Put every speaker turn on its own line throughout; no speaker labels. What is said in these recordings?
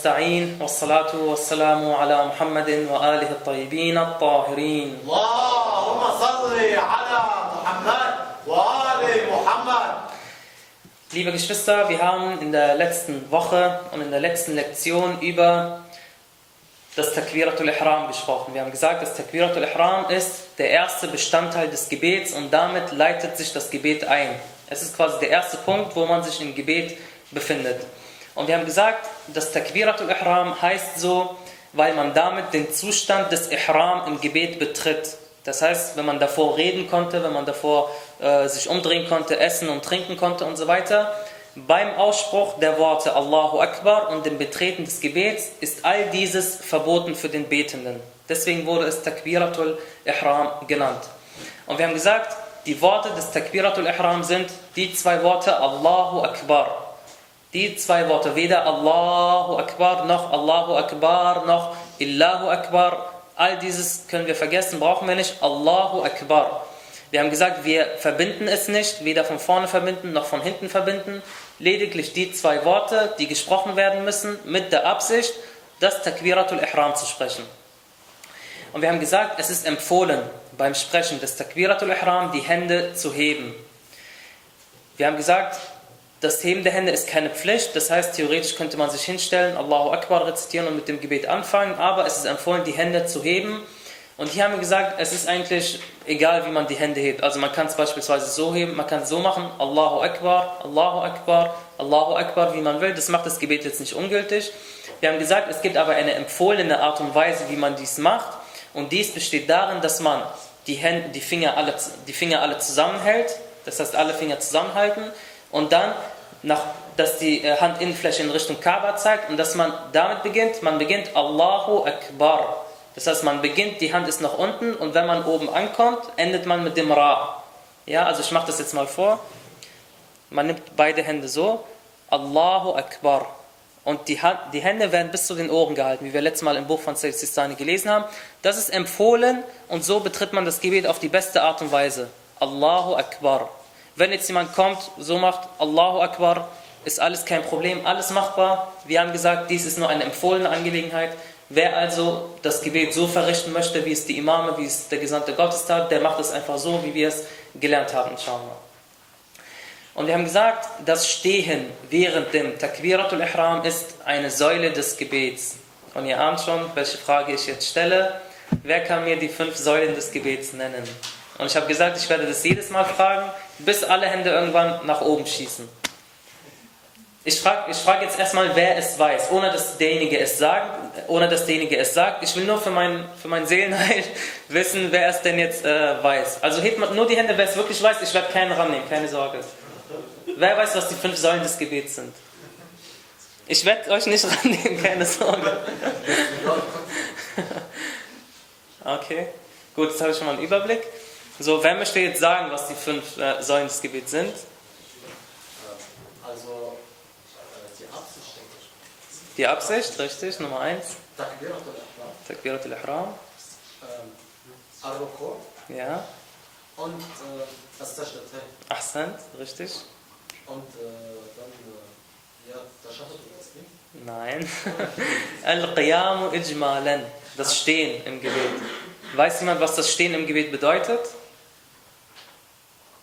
وبه نستعين والصلاة والسلام على محمد وآله الطيبين الطاهرين
اللهم صل على محمد وآل محمد
Liebe Geschwister, wir haben in der letzten Woche und in der letzten Lektion über das Takbiratul Ihram gesprochen. Wir haben gesagt, das Takbiratul Ihram ist der erste Bestandteil des Gebets und damit leitet sich das Gebet ein. Es ist quasi der erste Punkt, wo man sich im Gebet befindet. Und wir haben gesagt, das Takbiratul Ihram heißt so, weil man damit den Zustand des Ihram im Gebet betritt. Das heißt, wenn man davor reden konnte, wenn man davor äh, sich umdrehen konnte, essen und trinken konnte und so weiter, beim Ausspruch der Worte Allahu Akbar und dem Betreten des Gebets ist all dieses verboten für den Betenden. Deswegen wurde es Takbiratul Ihram genannt. Und wir haben gesagt, die Worte des Takbiratul Ihram sind die zwei Worte Allahu Akbar. Die zwei Worte, weder Allahu Akbar noch Allahu Akbar noch Illahu Akbar. All dieses können wir vergessen, brauchen wir nicht. Allahu Akbar. Wir haben gesagt, wir verbinden es nicht, weder von vorne verbinden noch von hinten verbinden. Lediglich die zwei Worte, die gesprochen werden müssen, mit der Absicht, das Takbiratul Ihram zu sprechen. Und wir haben gesagt, es ist empfohlen, beim Sprechen des Takbiratul Ihram die Hände zu heben. Wir haben gesagt, das Heben der Hände ist keine Pflicht, das heißt, theoretisch könnte man sich hinstellen, Allahu Akbar rezitieren und mit dem Gebet anfangen, aber es ist empfohlen, die Hände zu heben. Und hier haben wir gesagt, es ist eigentlich egal, wie man die Hände hebt. Also man kann es beispielsweise so heben, man kann es so machen, Allahu Akbar, Allahu Akbar, Allahu Akbar, wie man will. Das macht das Gebet jetzt nicht ungültig. Wir haben gesagt, es gibt aber eine empfohlene Art und Weise, wie man dies macht. Und dies besteht darin, dass man die, Hände, die, Finger alle, die Finger alle zusammenhält, das heißt alle Finger zusammenhalten und dann, nach, dass die äh, Handinnenfläche in Richtung Kaaba zeigt und dass man damit beginnt, man beginnt Allahu Akbar. Das heißt, man beginnt, die Hand ist nach unten und wenn man oben ankommt, endet man mit dem Ra. Ja, also ich mache das jetzt mal vor. Man nimmt beide Hände so, Allahu Akbar. Und die, Hand, die Hände werden bis zu den Ohren gehalten, wie wir letztes Mal im Buch von Sayyid Sistani gelesen haben. Das ist empfohlen und so betritt man das Gebet auf die beste Art und Weise. Allahu Akbar. Wenn jetzt jemand kommt, so macht Allahu Akbar, ist alles kein Problem, alles machbar. Wir haben gesagt, dies ist nur eine empfohlene Angelegenheit. Wer also das Gebet so verrichten möchte, wie es die Imame, wie es der Gesandte Gottes tat, der macht es einfach so, wie wir es gelernt haben, inshallah. Und wir haben gesagt, das Stehen während dem Takbiratul Ihram ist eine Säule des Gebets. Und ihr ahnt schon, welche Frage ich jetzt stelle. Wer kann mir die fünf Säulen des Gebets nennen? Und ich habe gesagt, ich werde das jedes Mal fragen, bis alle Hände irgendwann nach oben schießen. Ich frage ich frag jetzt erstmal, wer es weiß, ohne dass derjenige es sagt. Ohne dass derjenige es sagt. Ich will nur für mein, für mein Seelenheil wissen, wer es denn jetzt äh, weiß. Also hebt nur die Hände, wer es wirklich weiß. Ich werde keinen rannehmen, keine Sorge. Wer weiß, was die fünf Säulen des Gebets sind? Ich werde euch nicht rannehmen, keine Sorge. Okay, gut, jetzt habe ich schon mal einen Überblick. So, wer möchte jetzt sagen, was die fünf äh, Säulen des Gebets sind?
Also, äh, die Absicht, denke ich.
Die Absicht, richtig, Nummer eins.
Takbiratul Ihram,
Takbiratul Ihram.
ähm, Al-Ruku
Ja.
und äh, das Tashahhud.
Ahsant, richtig.
Und äh, dann, ja, das Ding.
Nein. Al-Qiyamu Ijmalan. Das Stehen im Gebet. Weiß jemand, was das Stehen im Gebet bedeutet?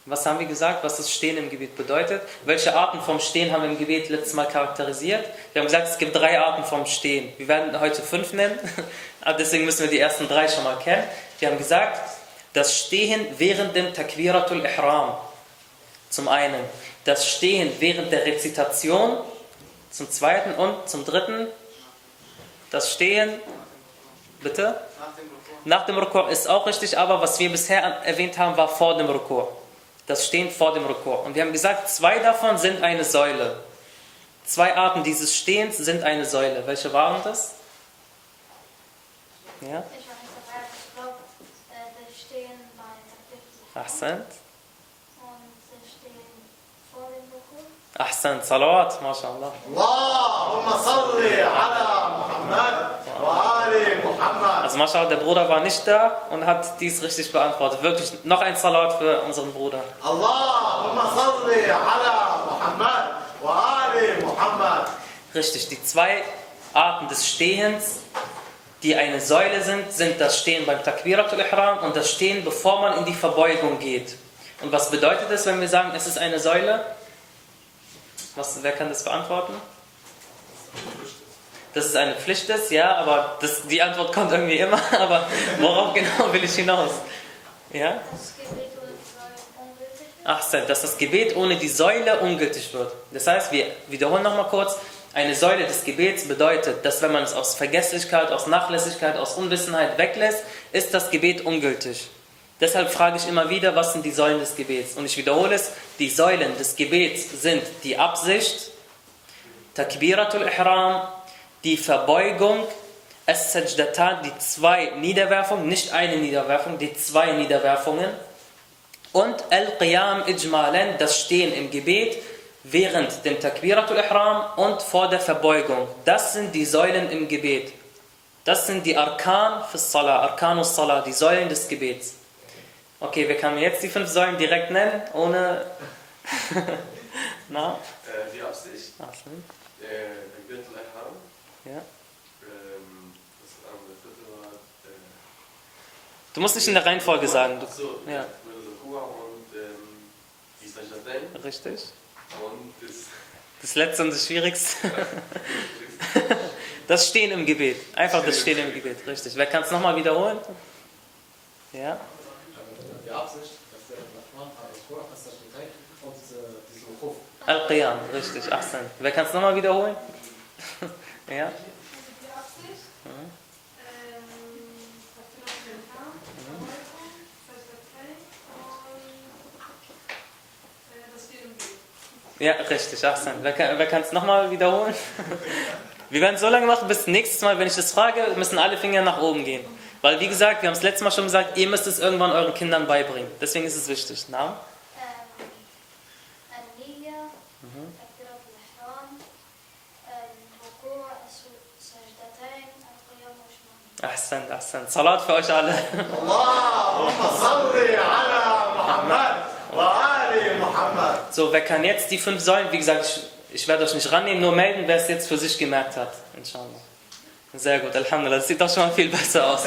Was haben wir gesagt, was das Stehen im Gebet bedeutet? Welche Arten vom Stehen haben wir im Gebet letztes Mal charakterisiert? Wir haben gesagt, es gibt drei Arten vom Stehen. Wir werden heute fünf nennen, aber deswegen müssen wir die ersten drei schon mal kennen. Wir haben gesagt, das Stehen während dem Takbiratul Ihram. Zum einen. Das Stehen während der Rezitation. Zum zweiten und zum dritten. Das Stehen, bitte? Nach dem Rukur ist auch richtig, aber was wir bisher erwähnt haben, war vor dem Rukur das Stehen vor dem Rekord. Und wir haben gesagt, zwei davon sind eine Säule. Zwei Arten dieses Stehens sind eine Säule. Welche waren das? Ja? Ahsant. Ahsan, Salawat, mashallah.
Allahumma salli ala Muhammad wa
ali Muhammad.
Also Mashallah, der Bruder war nicht da und hat dies richtig beantwortet. Wirklich noch ein Salat für unseren Bruder.
Allahumma salli ala Muhammad wa ali Muhammad.
Richtig, die zwei Arten des Stehens, die eine Säule sind, sind das Stehen beim Takbiratul Ihram und das Stehen, bevor man in die Verbeugung geht. Und was bedeutet das, wenn wir sagen, es ist eine Säule? Was, wer kann das beantworten? Dass es eine Pflicht ist, ja, aber das, die Antwort kommt irgendwie immer, aber worauf genau will ich hinaus? Ja? Ach, dass das Gebet ohne die Säule ungültig wird. Das heißt, wir wiederholen nochmal kurz, eine Säule des Gebets bedeutet, dass wenn man es aus Vergesslichkeit, aus Nachlässigkeit, aus Unwissenheit weglässt, ist das Gebet ungültig. Deshalb frage ich immer wieder, was sind die Säulen des Gebets? Und ich wiederhole es, die Säulen des Gebets sind die Absicht, Takbiratul Ihram, die Verbeugung, As-Sajdatan, die zwei Niederwerfungen, nicht eine Niederwerfung, die zwei Niederwerfungen und Al-Qiyam Ijmalen, das Stehen im Gebet während dem Takbiratul Ihram und vor der Verbeugung. Das sind die Säulen im Gebet. Das sind die Arkan für Salah, Arkanus Salah, die Säulen des Gebets. Okay, wir können jetzt die fünf Säulen direkt nennen, ohne... Na?
Äh, die Absicht, äh, Takbiratul Ihram,
Ja.
ähm, das andere vierte war, äh,
Du musst nicht in der Reihenfolge sagen.
ach so,
Ja.
Ähm,
Du, richtig.
und das,
Das letzte und das schwierigste. Das Stehen im Gebet. Einfach das Stehen im Gebet, richtig. Wer kann es nochmal wiederholen? Ja?
Die Absicht, dass der Rahman al-Qur'an, das ist und äh, diesen Ruf.
Al-Qiyam, richtig. Ahsan. Wer kann es nochmal wiederholen? Ja?
Gebet.
Ja, richtig. Kann, wer kann es nochmal wiederholen? Wir werden es so lange machen, bis nächstes Mal, wenn ich das frage, müssen alle Finger nach oben gehen. Weil, wie gesagt, wir haben es letztes Mal schon gesagt, ihr müsst es irgendwann euren Kindern beibringen. Deswegen ist es wichtig. Na?
والشمال
Ahsan, Ahsan. Salat für euch alle.
اللهم صل على محمد وآل محمد
So, wer kann jetzt die fünf Säulen, wie gesagt, ich, ich werde euch nicht rannehmen, nur melden, wer es jetzt für sich gemerkt hat. Inshallah. Sehr gut, Alhamdulillah. Das sieht doch schon mal viel besser aus.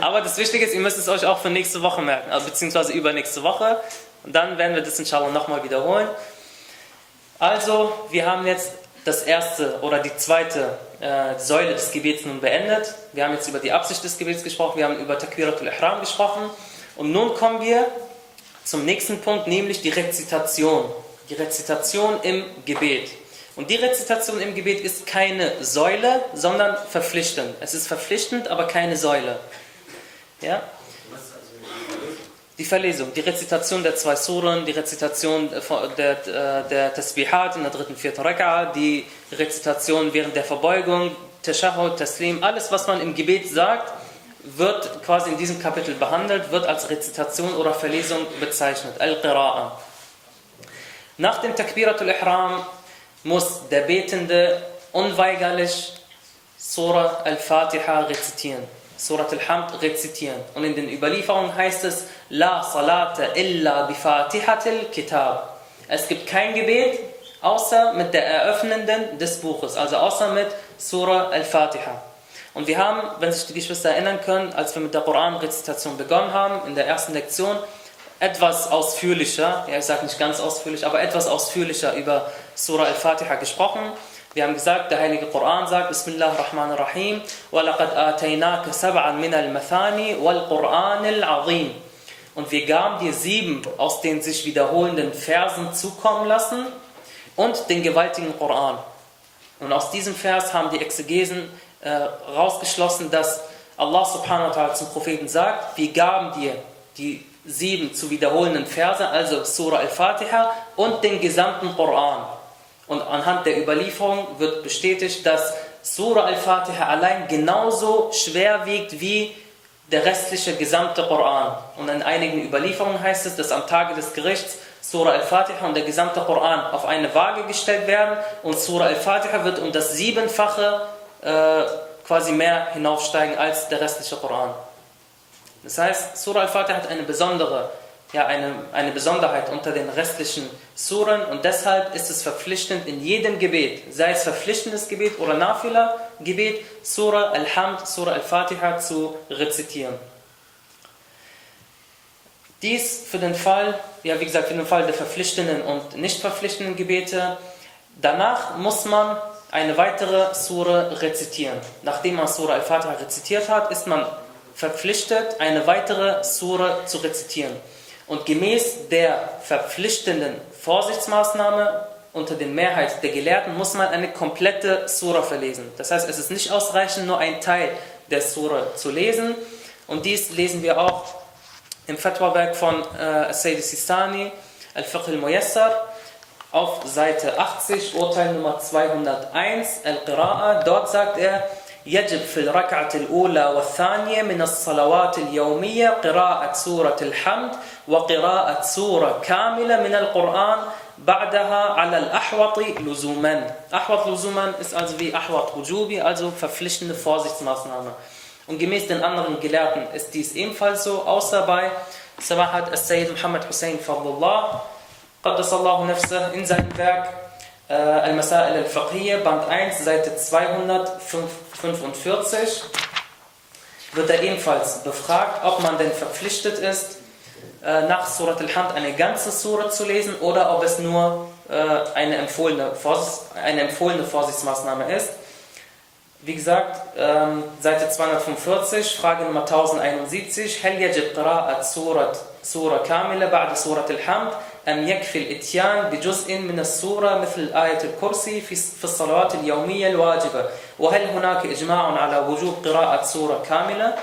Aber das Wichtige ist, ihr müsst es euch auch für nächste Woche merken, also beziehungsweise übernächste Woche. Und dann werden wir das inshallah nochmal wiederholen. Also, wir haben jetzt das erste oder die zweite äh, Säule des Gebets nun beendet. Wir haben jetzt über die Absicht des Gebets gesprochen, wir haben über Takbiratul Ihram gesprochen. Und nun kommen wir zum nächsten Punkt, nämlich die Rezitation. Die Rezitation im Gebet. Und die Rezitation im Gebet ist keine Säule, sondern verpflichtend. Es ist verpflichtend, aber keine Säule. Ja? Die Verlesung, die Rezitation der zwei Suren, die Rezitation von- der, äh, der Tasbihat in der dritten, vierten Raka'a, die Rezitation während der Verbeugung, Tashahud, Taslim, alles was man im Gebet sagt, wird quasi in diesem Kapitel behandelt, wird als Rezitation oder Verlesung bezeichnet. Al-Qira'a. Nach dem Takbiratul Ihram muss der Betende unweigerlich Surah Al-Fatiha rezitieren. Surat Al-Hamd rezitieren. Und in den Überlieferungen heißt es, La salata illa bifatihatil kitab. Es gibt kein Gebet, außer mit der Eröffnenden des Buches, also außer mit Surah Al-Fatiha. Und wir haben, wenn sich die Geschwister erinnern können, als wir mit der Koran-Rezitation begonnen haben, in der ersten Lektion, etwas ausführlicher, ja ich sage nicht ganz ausführlich, aber etwas ausführlicher über Surah Al-Fatiha gesprochen. Wir haben gesagt, der heilige Koran sagt, Bismillah ar-Rahman ar-Rahim, وَلَقَدْ آتَيْنَاكَ سَبْعًا مِنَ الْمَثَانِ وَالْقُرْآنِ الْعَظِيمِ Und wir gaben dir sieben aus den sich wiederholenden Versen zukommen lassen und den gewaltigen Koran. Und aus diesem Vers haben die Exegesen äh, rausgeschlossen, dass Allah subhanahu wa ta'ala zum Propheten sagt, wir gaben dir die sieben zu wiederholenden Verse, also Surah Al-Fatiha und den gesamten Koran. Und anhand der Überlieferung wird bestätigt, dass Surah Al-Fatiha allein genauso schwer wiegt wie der restliche gesamte Koran. Und in einigen Überlieferungen heißt es, dass am Tage des Gerichts Surah Al-Fatiha und der gesamte Koran auf eine Waage gestellt werden und Surah Al-Fatiha wird um das Siebenfache äh, quasi mehr hinaufsteigen als der restliche Koran. Das heißt, Surah Al-Fatiha hat eine besondere, ja, eine, eine Besonderheit unter den restlichen Suren und deshalb ist es verpflichtend in jedem Gebet, sei es verpflichtendes Gebet oder Nafila-Gebet, Surah Al-Hamd, Surah Al-Fatiha zu rezitieren. Dies für den Fall, ja wie gesagt, für den Fall der verpflichtenden und nicht verpflichtenden Gebete. Danach muss man eine weitere Sure rezitieren. Nachdem man Surah Al-Fatiha rezitiert hat, ist man verpflichtet, eine weitere Sure zu rezitieren. Und gemäß der verpflichtenden Vorsichtsmaßnahme unter den Mehrheit der Gelehrten muss man eine komplette Sura verlesen. Das heißt, es ist nicht ausreichend, nur ein Teil der Sura zu lesen. Und dies lesen wir auch im Fatwa-Werk von äh, Sayyid Sistani, Al-Fiqh al-Muyassar, auf Seite 80, Urteil Nummer 201, Al-Qira'a. Dort sagt er, يجب في الركعة الأولى والثانية من الصلوات اليومية قراءة سورة الحمد وقراءة سورة كاملة من القرآن بعدها على الأحوط لزوما أحوط لزوما ist also wie أحوط وجوبي, also verpflichtende Vorsichtsmaßnahme. Und gemäß den anderen Gelehrten ist dies ebenfalls so, außer bei Samahat al-Sayyid Muhammad Hussein Fadlullah, Qaddasallahu Nafsah, in seinem Werk äh, Al-Masail al-Fiqhiyya, Band 1, Seite 245, wird er ebenfalls befragt, ob man denn verpflichtet ist, äh, nach Surat al-Hand eine ganze Surah zu lesen oder ob es nur äh, eine empfohlene, eine empfohlene Vorsichtsmaßnahme ist. Wie gesagt, ähm, Seite 245, Frage Nummer 1071. هل يجب قراءة سورة سورة كاملة بعد سورة الحمد أم يكفي الإتيان بجزء من السورة مثل آية الكرسي في الصلوات اليومية الواجبة وهل هناك إجماع على وجوب قراءة سورة كاملة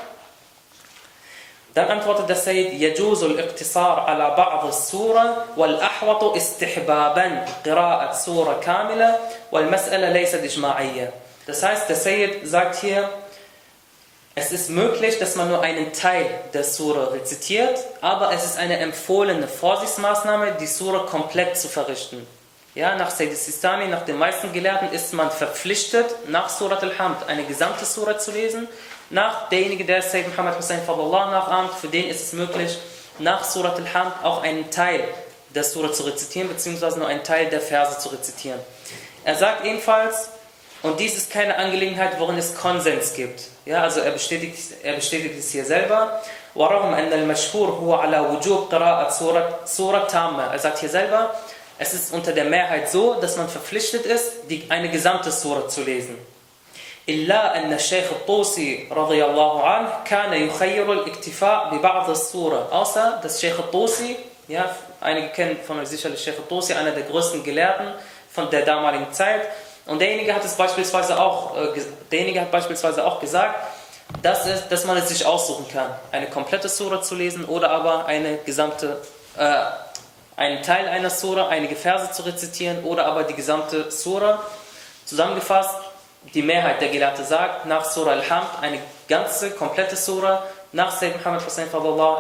Dann antwortet der Sayyid, يجوز الاقتصار على بعض السورة والأحوط استحبابا قراءة سورة كاملة والمسألة ليست إجماعية. Das heißt, der Sayyid sagt hier, es ist möglich, dass man nur einen Teil der Sura rezitiert, aber es ist eine empfohlene Vorsichtsmaßnahme, die Sura komplett zu verrichten. Ja, nach Sayyid Sistani, nach den meisten Gelehrten, ist man verpflichtet, nach Surat al-Hamd eine gesamte Sura zu lesen. Nach derjenige, der Sayyid Muhammad Hussein Fadallah nachahmt, für den ist es möglich, nach Surat al-Hamd auch einen Teil der Sura zu rezitieren, beziehungsweise nur einen Teil der Verse zu rezitieren. Er sagt ebenfalls, und dies ist keine Angelegenheit, worin es Konsens gibt. Ja, also er bestätigt, er bestätigt es hier selber. ورغم أن المشهور هو على وجوب قراءة سورة سورة تامة. Er sagt hier selber, es ist unter der Mehrheit so, dass man verpflichtet ist, die, eine gesamte Sura zu lesen. إلا أن الشيخ الطوسي رضي الله عنه كان يخير الاكتفاء ببعض السورة. Außer dass Sheikh al-Tusi, ja, einige kennen von euch sicherlich Sheikh al-Tusi, einer der größten Gelehrten von der damaligen Zeit, und derjenige hat es beispielsweise auch, äh, derjenige hat beispielsweise auch gesagt, dass, es, dass man es sich aussuchen kann, eine komplette Sura zu lesen oder aber eine gesamte, äh, einen Teil einer Sura, einige Verse zu rezitieren oder aber die gesamte Sura. Zusammengefasst, die Mehrheit der Gelehrte sagt, nach Surah Al-Hamd eine ganze, komplette Sura, nach Sayyid Muhammad Hussein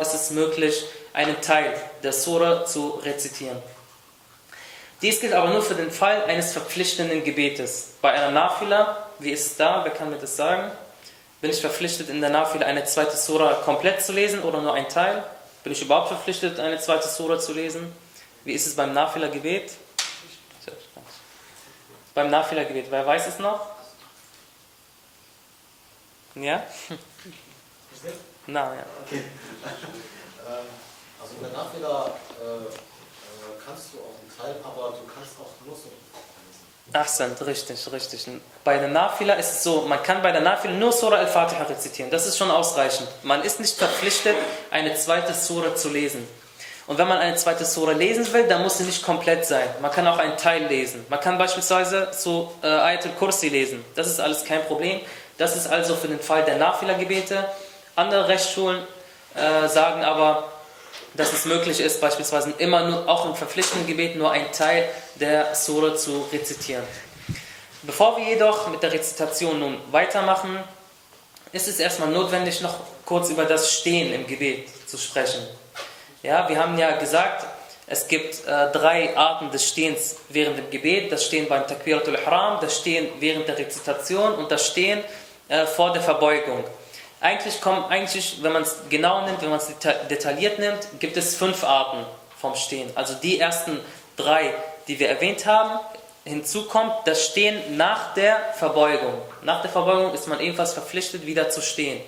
ist es möglich, einen Teil der Sura zu rezitieren. Dies gilt aber nur für den Fall eines verpflichtenden Gebetes. Bei einer Nafila, wie ist es da? Wer kann mir das sagen? Bin ich verpflichtet, in der Nafila eine zweite Sura komplett zu lesen oder nur ein Teil? Bin ich überhaupt verpflichtet, eine zweite Sura zu lesen? Wie ist es beim Nafila-Gebet? Beim Nafila-Gebet, wer weiß es noch? Ja? Na, ja.
Okay. Ähm, also in der Nachfehler äh, äh, kannst du auch Teil, aber du kannst auch nur so
Ahsant, richtig, richtig. Bei der Nafila ist es so, man kann bei der Nafila nur Surah Al-Fatiha rezitieren. Das ist schon ausreichend. Man ist nicht verpflichtet, eine zweite Surah zu lesen. Und wenn man eine zweite Surah lesen will, dann muss sie nicht komplett sein. Man kann auch einen Teil lesen. Man kann beispielsweise so äh, Ayat al-Kursi lesen. Das ist alles kein Problem. Das ist also für den Fall der Nafila-Gebete. Andere Rechtsschulen äh, sagen aber, dass es möglich ist, beispielsweise immer nur, auch im verpflichtenden Gebet nur einen Teil der Sura zu rezitieren. Bevor wir jedoch mit der Rezitation nun weitermachen, ist es erstmal notwendig, noch kurz über das Stehen im Gebet zu sprechen. Ja, wir haben ja gesagt, es gibt äh, drei Arten des Stehens während dem Gebet. Das Stehen beim Takbiratul Ihram, das Stehen während der Rezitation und das Stehen äh, vor der Verbeugung. Eigentlich kommen, eigentlich, wenn man es genau nimmt, wenn man es deta detailliert nimmt, gibt es fünf Arten vom Stehen. Also die ersten drei, die wir erwähnt haben, hinzu kommt das Stehen nach der Verbeugung. Nach der Verbeugung ist man ebenfalls verpflichtet, wieder zu stehen.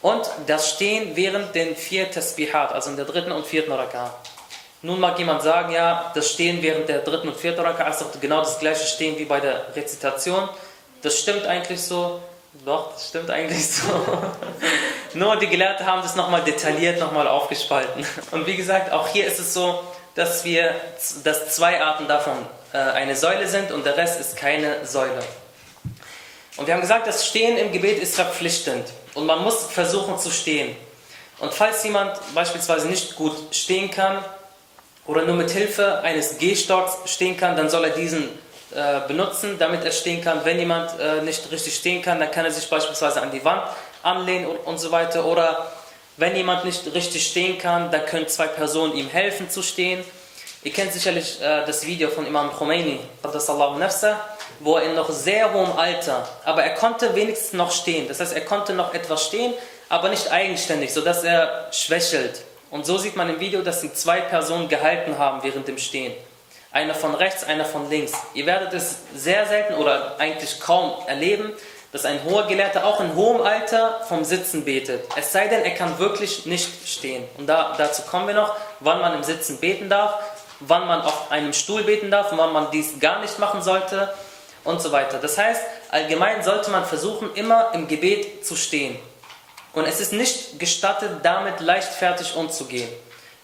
Und das Stehen während den vier Tasbihat, also in der dritten und vierten Raka. Nun mag jemand sagen, ja, das Stehen während der dritten und vierten Raka ist doch genau das gleiche Stehen wie bei der Rezitation. Das stimmt eigentlich so. Doch, das stimmt eigentlich so. Nur die Gelehrten haben das nochmal detailliert, nochmal aufgespalten. Und wie gesagt, auch hier ist es so, dass wir, dass zwei Arten davon äh, eine Säule sind und der Rest ist keine Säule. Und wir haben gesagt, das Stehen im Gebet ist verpflichtend und man muss versuchen zu stehen. Und falls jemand beispielsweise nicht gut stehen kann oder nur mit Hilfe eines Gehstocks stehen kann, dann soll er diesen benutzen, damit er stehen kann. Wenn jemand äh, nicht richtig stehen kann, dann kann er sich beispielsweise an die Wand anlehnen und, und so weiter. Oder wenn jemand nicht richtig stehen kann, dann können zwei Personen ihm helfen zu stehen. Ihr kennt sicherlich äh, das Video von Imam Khomeini, wo er in noch sehr hohem Alter, aber er konnte wenigstens noch stehen. Das heißt, er konnte noch etwas stehen, aber nicht eigenständig, sodass er schwächelt. Und so sieht man im Video, dass ihn zwei Personen gehalten haben während dem Stehen. Einer von rechts, einer von links. Ihr werdet es sehr selten oder eigentlich kaum erleben, dass ein hoher Gelehrter auch in hohem Alter vom Sitzen betet. Es sei denn, er kann wirklich nicht stehen. Und da, dazu kommen wir noch, wann man im Sitzen beten darf wann man auf einem Stuhl beten darf, wann man dies gar nicht machen sollte und so weiter. Das heißt, allgemein sollte man versuchen, immer im Gebet zu stehen. Und es ist nicht gestattet, damit leichtfertig umzugehen.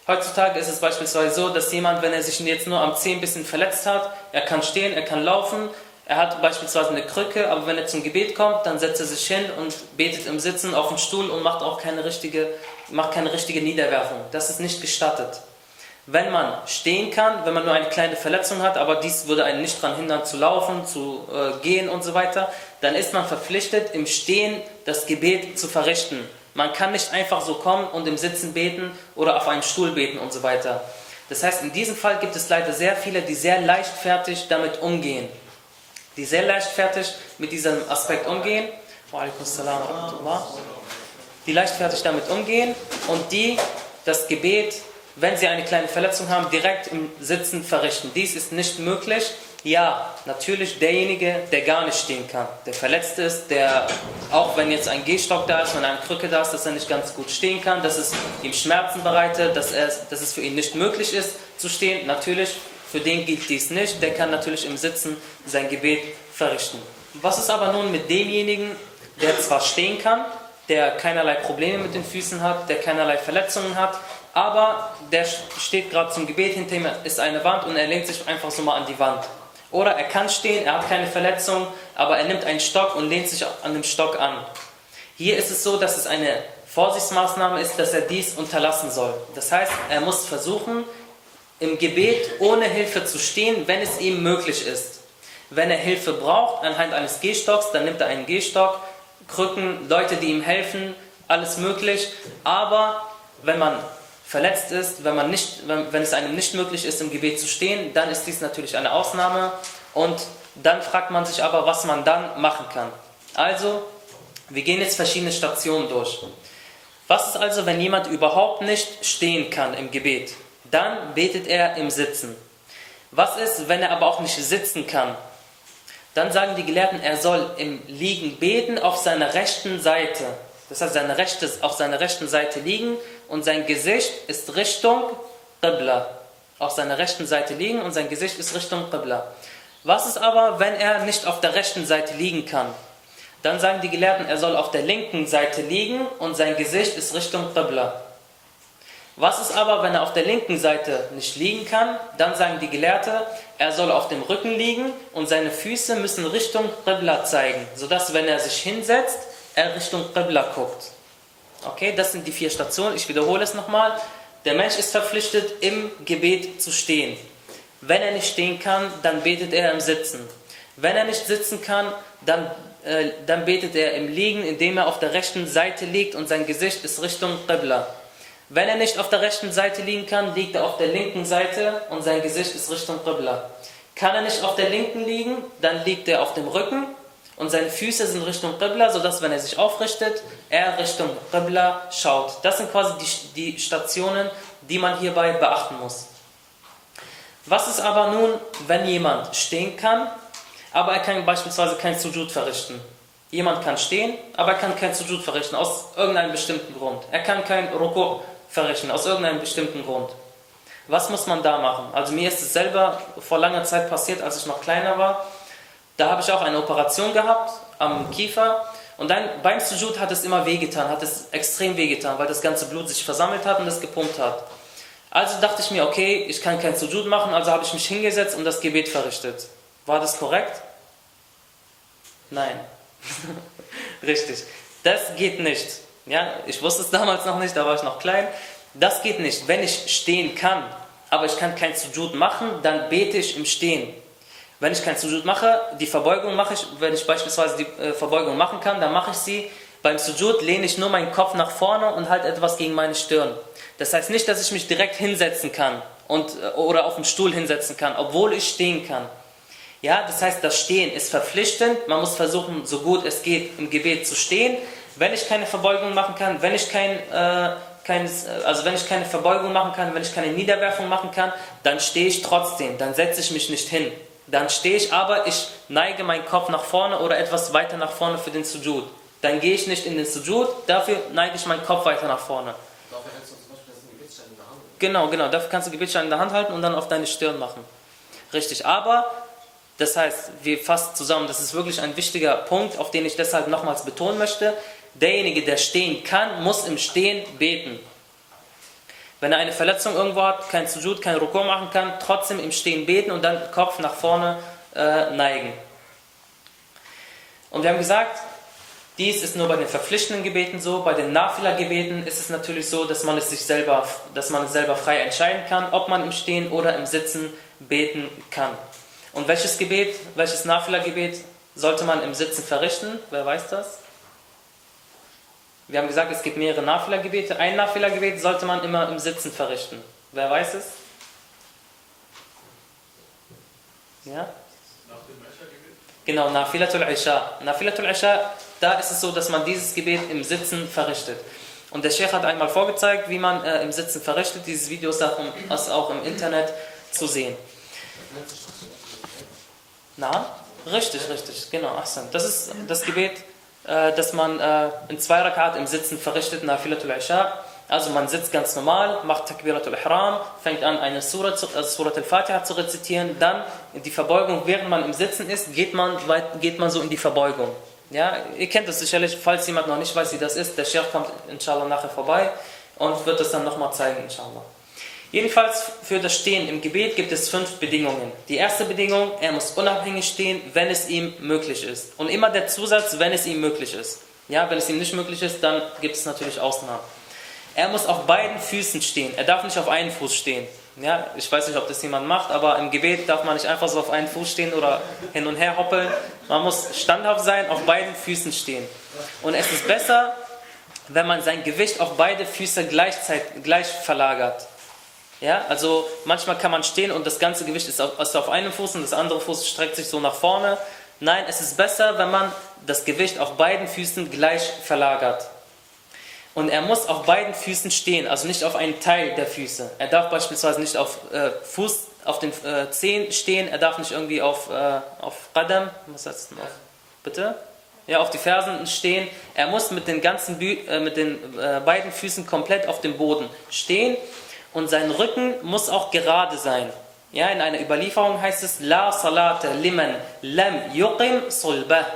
Heutzutage ist es beispielsweise so, dass jemand, wenn er sich jetzt nur am Zeh ein bisschen verletzt hat, er kann stehen, er kann laufen, er hat beispielsweise eine Krücke, aber wenn er zum Gebet kommt, dann setzt er sich hin und betet im Sitzen auf dem Stuhl und macht auch keine richtige, macht keine richtige Niederwerfung. Das ist nicht gestattet. Wenn man stehen kann, wenn man nur eine kleine Verletzung hat, aber dies würde einen nicht daran hindern zu laufen, zu äh, gehen und so weiter, dann ist man verpflichtet, im Stehen das Gebet zu verrichten. Man kann nicht einfach so kommen und im Sitzen beten oder auf einem Stuhl beten und so weiter. Das heißt, in diesem Fall gibt es leider sehr viele, die sehr leichtfertig damit umgehen. Die sehr leichtfertig mit diesem Aspekt umgehen. Die leichtfertig damit umgehen und die das Gebet wenn sie eine kleine Verletzung haben, direkt im Sitzen verrichten. Dies ist nicht möglich. Ja, natürlich derjenige, der gar nicht stehen kann, der verletzt ist, der, auch wenn jetzt ein Gehstock da ist, wenn eine Krücke da ist, dass er nicht ganz gut stehen kann, dass es ihm Schmerzen bereitet, dass, er, dass es für ihn nicht möglich ist zu stehen, natürlich, für den gilt dies nicht, der kann natürlich im Sitzen sein Gebet verrichten. Was ist aber nun mit demjenigen, der zwar stehen kann, der keinerlei Probleme mit den Füßen hat, der keinerlei Verletzungen hat, aber der steht gerade zum Gebet, hinter ihm ist eine Wand und er lehnt sich einfach so mal an die Wand. Oder er kann stehen, er hat keine Verletzung, aber er nimmt einen Stock und lehnt sich an dem Stock an. Hier ist es so, dass es eine Vorsichtsmaßnahme ist, dass er dies unterlassen soll. Das heißt, er muss versuchen, im Gebet ohne Hilfe zu stehen, wenn es ihm möglich ist. Wenn er Hilfe braucht, anhand eines Gehstocks, dann nimmt er einen Gehstock, Krücken, Leute, die ihm helfen, alles möglich. Aber wenn man verletzt ist, wenn, man nicht, wenn, wenn es einem nicht möglich ist, im Gebet zu stehen, dann ist dies natürlich eine Ausnahme und dann fragt man sich aber, was man dann machen kann. Also, wir gehen jetzt verschiedene Stationen durch. Was ist also, wenn jemand überhaupt nicht stehen kann im Gebet? Dann betet er im Sitzen. Was ist, wenn er aber auch nicht sitzen kann? Dann sagen die Gelehrten, er soll im Liegen beten auf seiner rechten Seite. Das heißt, seine rechte, auf seiner rechten Seite liegen und sein Gesicht ist Richtung Qibla. Auf seiner rechten Seite liegen und sein Gesicht ist Richtung Qibla. Was ist aber, wenn er nicht auf der rechten Seite liegen kann? Dann sagen die Gelehrten, er soll auf der linken Seite liegen und sein Gesicht ist Richtung Qibla. Was ist aber, wenn er auf der linken Seite nicht liegen kann? Dann sagen die Gelehrten, er soll auf dem Rücken liegen und seine Füße müssen Richtung Qibla zeigen, sodass, wenn er sich hinsetzt, er Richtung Qibla guckt. Okay, das sind die vier Stationen. Ich wiederhole es nochmal. Der Mensch ist verpflichtet, im Gebet zu stehen. Wenn er nicht stehen kann, dann betet er im Sitzen. Wenn er nicht sitzen kann, dann, äh, dann betet er im Liegen, indem er auf der rechten Seite liegt und sein Gesicht ist Richtung Qibla. Wenn er nicht auf der rechten Seite liegen kann, liegt er auf der linken Seite und sein Gesicht ist Richtung Qibla. Kann er nicht auf der linken liegen, dann liegt er auf dem Rücken und seine Füße sind Richtung Qibla, sodass wenn er sich aufrichtet, er Richtung Qibla schaut. Das sind quasi die, die Stationen, die man hierbei beachten muss. Was ist aber nun, wenn jemand stehen kann, aber er kann beispielsweise kein Sujud verrichten? Jemand kann stehen, aber er kann kein Sujud verrichten, aus irgendeinem bestimmten Grund. Er kann kein Ruku verrichten, aus irgendeinem bestimmten Grund. Was muss man da machen? Also mir ist es selber vor langer Zeit passiert, als ich noch kleiner war. Da habe ich auch eine Operation gehabt am Kiefer und dann beim Sujud hat es immer wehgetan, hat es extrem wehgetan, weil das ganze Blut sich versammelt hat und es gepumpt hat. Also dachte ich mir, okay, ich kann kein Sujud machen, also habe ich mich hingesetzt und das Gebet verrichtet. War das korrekt? Nein. Richtig. Das geht nicht. Ja, ich wusste es damals noch nicht, da war ich noch klein. Das geht nicht. Wenn ich stehen kann, aber ich kann kein Sujud machen, dann bete ich im Stehen. Wenn ich kein Sujud mache, die Verbeugung mache ich, wenn ich beispielsweise die äh, Verbeugung machen kann, dann mache ich sie. Beim Sujud lehne ich nur meinen Kopf nach vorne und halte etwas gegen meine Stirn. Das heißt nicht, dass ich mich direkt hinsetzen kann und, äh, oder auf dem Stuhl hinsetzen kann, obwohl ich stehen kann. Ja, das heißt, das Stehen ist verpflichtend. Man muss versuchen, so gut es geht, im Gebet zu stehen. Wenn ich keine Verbeugung machen kann, wenn ich kein, äh, kein, also wenn ich keine Verbeugung machen kann, wenn ich keine Niederwerfung machen kann, dann stehe ich trotzdem. Dann setze ich mich nicht hin. Dann stehe ich aber, ich neige meinen Kopf nach vorne oder etwas weiter nach vorne für den Sujud. Dann gehe ich nicht in den Sujud, dafür neige ich meinen Kopf weiter nach vorne.
Dafür hältst du zum Beispiel das Gebetsstein in der Hand.
Genau, genau. Dafür kannst du Gebetsstein in der Hand halten und dann auf deine Stirn machen. Richtig. Aber, das heißt, wir fassen zusammen, das ist wirklich ein wichtiger Punkt, auf den ich deshalb nochmals betonen möchte. Derjenige, der stehen kann, muss im Stehen beten. Wenn er eine Verletzung irgendwo hat, kein Sujud, kein Rukur machen kann, trotzdem im Stehen beten und dann Kopf nach vorne äh, neigen. Und wir haben gesagt, dies ist nur bei den verpflichtenden Gebeten so, bei den Nafila-Gebeten ist es natürlich so, dass man es sich selber, dass man es selber frei entscheiden kann, ob man im Stehen oder im Sitzen beten kann. Und welches Gebet, welches Nafila-Gebet sollte man im Sitzen verrichten? Wer weiß das? Wir haben gesagt, es gibt mehrere Nafila-Gebete. Ein Nafila-Gebet sollte man immer im Sitzen verrichten. Wer weiß es? Ja? Genau, Nafilatul Isha. Nafilatul Isha, da ist es so, dass man dieses Gebet im Sitzen verrichtet. Und der Sheikh hat einmal vorgezeigt, wie man äh, im Sitzen verrichtet. Dieses Video ist auch, im, ist auch im Internet zu sehen. Na? Richtig, richtig, genau. Ahsan. Das ist das Gebet, äh, das man äh, in zwei Rakat im Sitzen verrichtet, Nafilatul Isha. Also man sitzt ganz normal, macht Takbiratul Ihram, fängt an eine Surah, also Surat al-Fatiha zu rezitieren, dann die Verbeugung, während man im Sitzen ist, geht man, geht man so in die Verbeugung. Ja, ihr kennt das sicherlich, falls jemand noch nicht weiß, wie das ist, der Sheikh kommt inshallah nachher vorbei und wird das dann nochmal zeigen, inshallah. Jedenfalls für das Stehen im Gebet gibt es fünf Bedingungen. Die erste Bedingung, er muss unabhängig stehen, wenn es ihm möglich ist. Und immer der Zusatz, wenn es ihm möglich ist. Ja, wenn es ihm nicht möglich ist, dann gibt es natürlich Ausnahmen. Er muss auf beiden Füßen stehen. Er darf nicht auf einen Fuß stehen. Ja, ich weiß nicht, ob das jemand macht, aber im Gebet darf man nicht einfach so auf einen Fuß stehen oder hin und her hoppeln. Man muss standhaft sein, auf beiden Füßen stehen. Und es ist besser, wenn man sein Gewicht auf beide Füße gleichzeitig, gleich verlagert. Ja, also manchmal kann man stehen und das ganze Gewicht ist auf, ist auf einem Fuß und das andere Fuß streckt sich so nach vorne. Nein, es ist besser, wenn man das Gewicht auf beiden Füßen gleich verlagert. Und er muss auf beiden Füßen stehen, also nicht auf einen Teil der Füße. Er darf beispielsweise nicht auf äh, Fuß, auf den äh, Zehen stehen, er darf nicht irgendwie auf, äh, auf Qadam, was heißt denn auf? Bitte? Ja, auf die Fersen stehen. Er muss mit den ganzen Bü äh, mit den äh, beiden Füßen komplett auf dem Boden stehen und sein Rücken muss auch gerade sein. Ja, in einer Überlieferung heißt es La salata liman lam yuqim sulbah.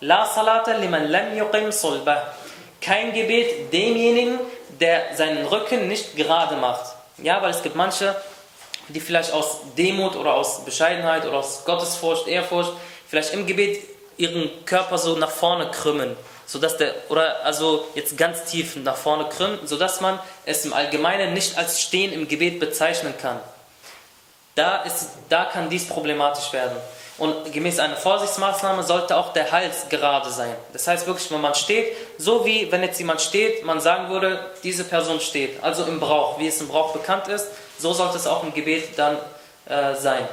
La salata liman lam yuqim sulbah kein Gebet demjenigen, der seinen Rücken nicht gerade macht. Ja, weil es gibt manche, die vielleicht aus Demut oder aus Bescheidenheit oder aus Gottesfurcht, Ehrfurcht, vielleicht im Gebet ihren Körper so nach vorne krümmen, sodass der oder also jetzt ganz tief nach vorne krümmen, sodass man es im Allgemeinen nicht als Stehen im Gebet bezeichnen kann. Da ist da kann dies problematisch werden. Und gemäß einer Vorsichtsmaßnahme sollte auch der Hals gerade sein. Das heißt wirklich, wenn man steht, so wie wenn jetzt jemand steht, man sagen würde, diese Person steht. Also im Brauch, wie es im Brauch bekannt ist, so sollte es auch im Gebet dann äh, sein.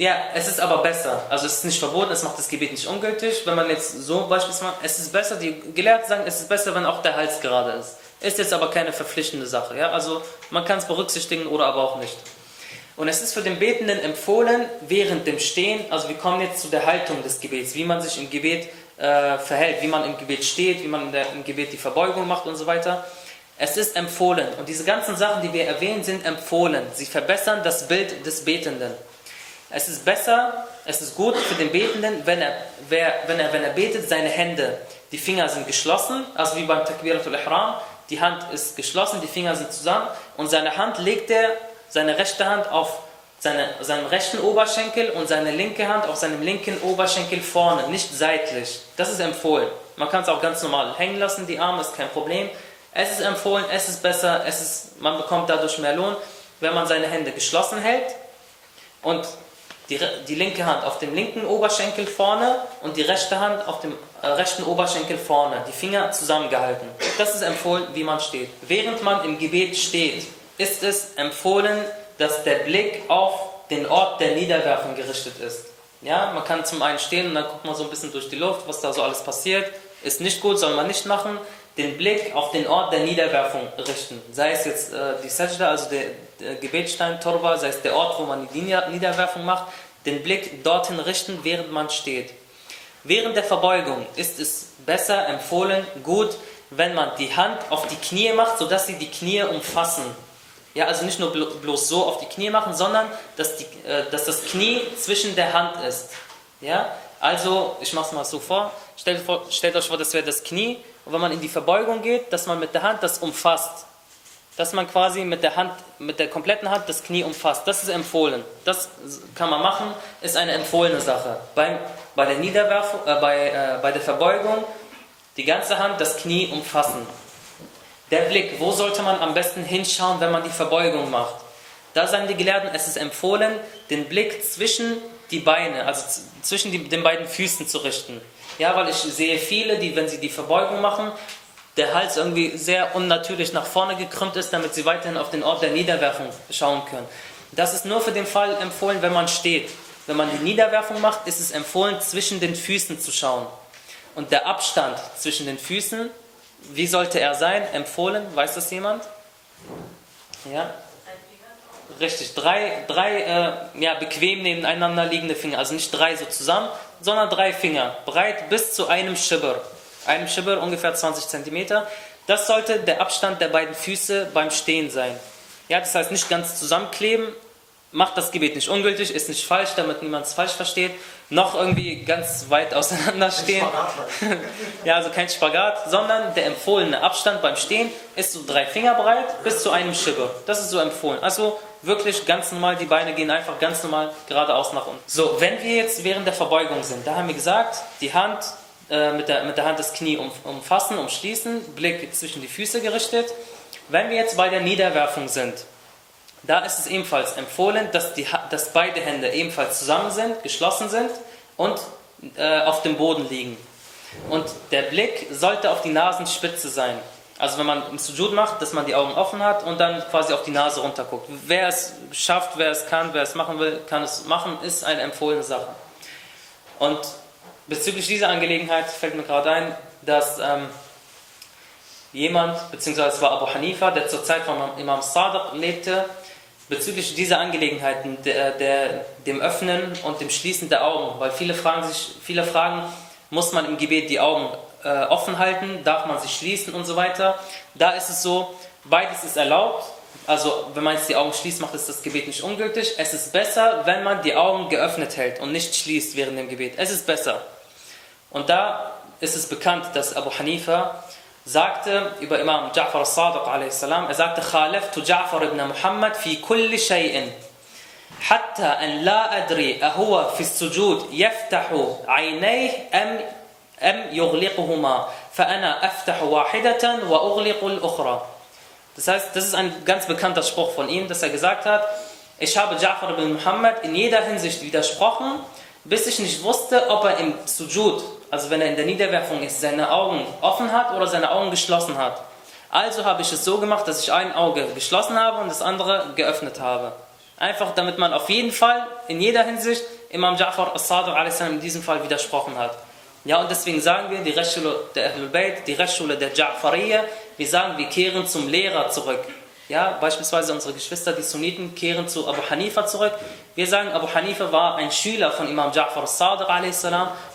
Ja, es ist aber besser. Also es ist nicht verboten, es macht das Gebet nicht ungültig. Wenn man jetzt so beispielsweise, es ist besser, die Gelehrten sagen, es ist besser, wenn auch der Hals gerade ist. Ist jetzt aber keine verpflichtende Sache. Ja? Also man kann es berücksichtigen oder aber auch nicht. Und es ist für den Betenden empfohlen, während dem Stehen, also wir kommen jetzt zu der Haltung des Gebets, wie man sich im Gebet äh, verhält, wie man im Gebet steht, wie man der, im Gebet die Verbeugung macht und so weiter. Es ist empfohlen. Und diese ganzen Sachen, die wir erwähnen, sind empfohlen. Sie verbessern das Bild des Betenden. Es ist besser, es ist gut für den Betenden, wenn er, wer, wenn er, wenn er betet, seine Hände, die Finger sind geschlossen, also wie beim Takbiratul Ihram, die Hand ist geschlossen, die Finger sind zusammen und seine Hand legt er, seine rechte Hand auf seine, seinem rechten Oberschenkel und seine linke Hand auf seinem linken Oberschenkel vorne, nicht seitlich. Das ist empfohlen. Man kann es auch ganz normal hängen lassen, die Arme ist kein Problem. Es ist empfohlen, es ist besser, es ist, man bekommt dadurch mehr Lohn, wenn man seine Hände geschlossen hält und die, die linke Hand auf dem linken Oberschenkel vorne und die rechte Hand auf dem äh, rechten Oberschenkel vorne, die Finger zusammengehalten. Das ist empfohlen, wie man steht. Während man im Gebet steht, ist es empfohlen, dass der Blick auf den Ort der Niederwerfung gerichtet ist. Ja, man kann zum einen stehen und dann guckt man so ein bisschen durch die Luft, was da so alles passiert. Ist nicht gut, soll man nicht machen. Den Blick auf den Ort der Niederwerfung richten. Sei es jetzt äh, die Sajda, also der, der Gebetsstein, Torba, sei es der Ort, wo man die Niederwerfung macht, den Blick dorthin richten, während man steht. Während der Verbeugung ist es besser, empfohlen, gut, wenn man die Hand auf die Knie macht, sodass sie die Knie umfassen. Ja, also nicht nur bloß so auf die Knie machen, sondern dass, die, äh, dass das Knie zwischen der Hand ist. Ja, also ich mache es mal so vor. Stellt, vor. stellt euch vor, das wäre das Knie. Und wenn man in die Verbeugung geht, dass man mit der Hand das umfasst. Dass man quasi mit der Hand, mit der kompletten Hand das Knie umfasst. Das ist empfohlen. Das kann man machen, ist eine empfohlene Sache. Beim, bei der Niederwerfung, äh, bei, äh, bei der Verbeugung die ganze Hand das Knie umfassen. Der Blick, wo sollte man am besten hinschauen, wenn man die Verbeugung macht? Da sagen die Gelehrten, es ist empfohlen, den Blick zwischen die Beine, also zwischen die, den beiden Füßen zu richten. Ja, weil ich sehe viele, die, wenn sie die Verbeugung machen, der Hals irgendwie sehr unnatürlich nach vorne gekrümmt ist, damit sie weiterhin auf den Ort der Niederwerfung schauen können. Das ist nur für den Fall empfohlen, wenn man steht. Wenn man die Niederwerfung macht, ist es empfohlen, zwischen den Füßen zu schauen. Und der Abstand zwischen den Füßen wie sollte er sein? Empfohlen? Weiß das jemand? Ja? Richtig, drei, drei äh, ja, bequem nebeneinander liegende Finger. Also nicht drei so zusammen, sondern drei Finger. Breit bis zu einem Schibber. Einem Schibber ungefähr 20 cm. Das sollte der Abstand der beiden Füße beim Stehen sein. Ja, das heißt nicht ganz zusammenkleben, macht das Gebet nicht ungültig, ist nicht falsch, damit niemand es falsch versteht, noch irgendwie ganz weit auseinander stehen. ja, also kein Spagat, sondern der empfohlene Abstand beim Stehen ist so drei Finger breit bis zu einem Schibbe. Das ist so empfohlen. Also wirklich ganz normal, die Beine gehen einfach ganz normal geradeaus nach unten. So, wenn wir jetzt während der Verbeugung sind, da haben wir gesagt, die Hand äh, mit, der, mit der Hand das Knie um, umfassen, umschließen, Blick zwischen die Füße gerichtet. Wenn wir jetzt bei der Niederwerfung sind, da ist es ebenfalls empfohlen, dass, die, dass beide Hände ebenfalls zusammen sind, geschlossen sind und äh, auf dem Boden liegen. Und der Blick sollte auf die Nasenspitze sein. Also wenn man im Sujud macht, dass man die Augen offen hat und dann quasi auf die Nase runterguckt. Wer es schafft, wer es kann, wer es machen will, kann es machen, ist eine empfohlene Sache. Und bezüglich dieser Angelegenheit fällt mir gerade ein, dass ähm, jemand, beziehungsweise es war Abu Hanifa, der zur Zeit von Imam Sadiq lebte, bezüglich dieser Angelegenheiten, der, der, dem Öffnen und dem Schließen der Augen, weil viele fragen sich, viele fragen, muss man im Gebet die Augen äh, offen halten, darf man sie schließen und so weiter. Da ist es so, beides ist erlaubt. Also wenn man jetzt die Augen schließt, macht es das Gebet nicht ungültig. Es ist besser, wenn man die Augen geöffnet hält und nicht schließt während dem Gebet. Es ist besser. Und da ist es bekannt, dass Abu Hanifa sagte über Imam Ja'far al-Sadiq a.s. er sagte خالفت جعفر ibn Muhammad في كل شيء حتى أن لا أدري أهو في السجود يفتح عينيه أم أم يغلقهما فأنا أفتح واحدة وأغلق الأخرى Das heißt, das ist ein ganz bekannter Spruch von ihm, dass er gesagt hat, ich habe Ja'far ibn Muhammad in jeder Hinsicht widersprochen, bis ich nicht wusste, ob er im Sujud also wenn er in der Niederwerfung ist, seine Augen offen hat oder seine Augen geschlossen hat. Also habe ich es so gemacht, dass ich ein Auge geschlossen habe und das andere geöffnet habe. Einfach damit man auf jeden Fall, in jeder Hinsicht, Imam Ja'far as-Sadiq a.s. in diesem Fall widersprochen hat. Ja, und deswegen sagen wir, die Rechtsschule der Ahlul Bayt, die Rechtsschule der Ja'fariyya, wir sagen, wir kehren zum Lehrer zurück. Ja, beispielsweise unsere Geschwister, die Sunniten, kehren zu Abu Hanifa zurück. Wir sagen, Abu Hanifa war ein Schüler von Imam Ja'far as-Sadiq a.s.